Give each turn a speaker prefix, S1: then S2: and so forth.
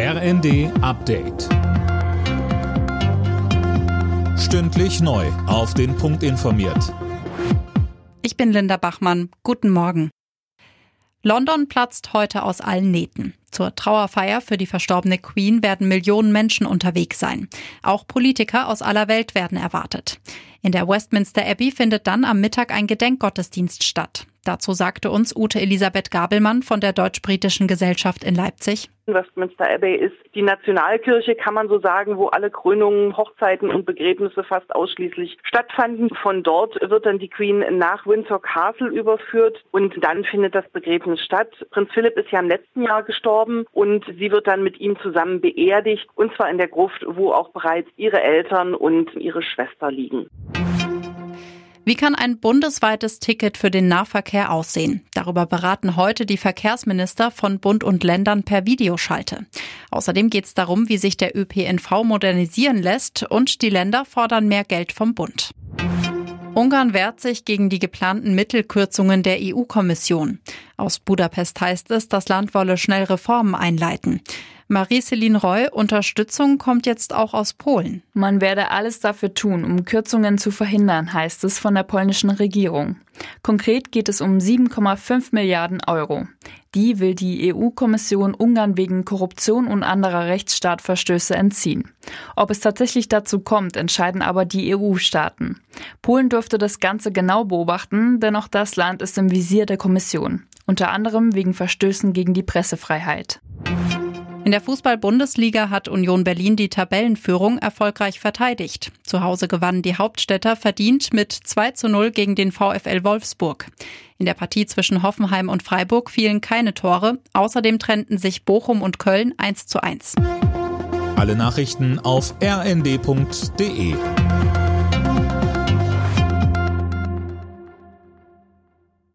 S1: RND Update. Stündlich neu. Auf den Punkt informiert.
S2: Ich bin Linda Bachmann. Guten Morgen. London platzt heute aus allen Nähten. Zur Trauerfeier für die verstorbene Queen werden Millionen Menschen unterwegs sein. Auch Politiker aus aller Welt werden erwartet. In der Westminster Abbey findet dann am Mittag ein Gedenkgottesdienst statt. Dazu sagte uns Ute Elisabeth Gabelmann von der Deutsch-Britischen Gesellschaft in Leipzig.
S3: Westminster Abbey ist die Nationalkirche, kann man so sagen, wo alle Krönungen, Hochzeiten und Begräbnisse fast ausschließlich stattfanden. Von dort wird dann die Queen nach Windsor Castle überführt und dann findet das Begräbnis statt. Prinz Philipp ist ja im letzten Jahr gestorben und sie wird dann mit ihm zusammen beerdigt und zwar in der Gruft, wo auch bereits ihre Eltern und ihre Schwester liegen.
S2: Wie kann ein bundesweites Ticket für den Nahverkehr aussehen? Darüber beraten heute die Verkehrsminister von Bund und Ländern per Videoschalte. Außerdem geht es darum, wie sich der ÖPNV modernisieren lässt und die Länder fordern mehr Geld vom Bund. Ungarn wehrt sich gegen die geplanten Mittelkürzungen der EU-Kommission. Aus Budapest heißt es, das Land wolle schnell Reformen einleiten. Marie-Céline Roy, Unterstützung kommt jetzt auch aus Polen.
S4: Man werde alles dafür tun, um Kürzungen zu verhindern, heißt es von der polnischen Regierung. Konkret geht es um 7,5 Milliarden Euro. Die will die EU-Kommission Ungarn wegen Korruption und anderer Rechtsstaatverstöße entziehen. Ob es tatsächlich dazu kommt, entscheiden aber die EU-Staaten. Polen dürfte das Ganze genau beobachten, denn auch das Land ist im Visier der Kommission. Unter anderem wegen Verstößen gegen die Pressefreiheit.
S2: In der Fußball-Bundesliga hat Union Berlin die Tabellenführung erfolgreich verteidigt. Zu Hause gewannen die Hauptstädter verdient mit 2 zu 0 gegen den VfL Wolfsburg. In der Partie zwischen Hoffenheim und Freiburg fielen keine Tore. Außerdem trennten sich Bochum und Köln 1 zu 1.
S1: Alle Nachrichten auf rnd.de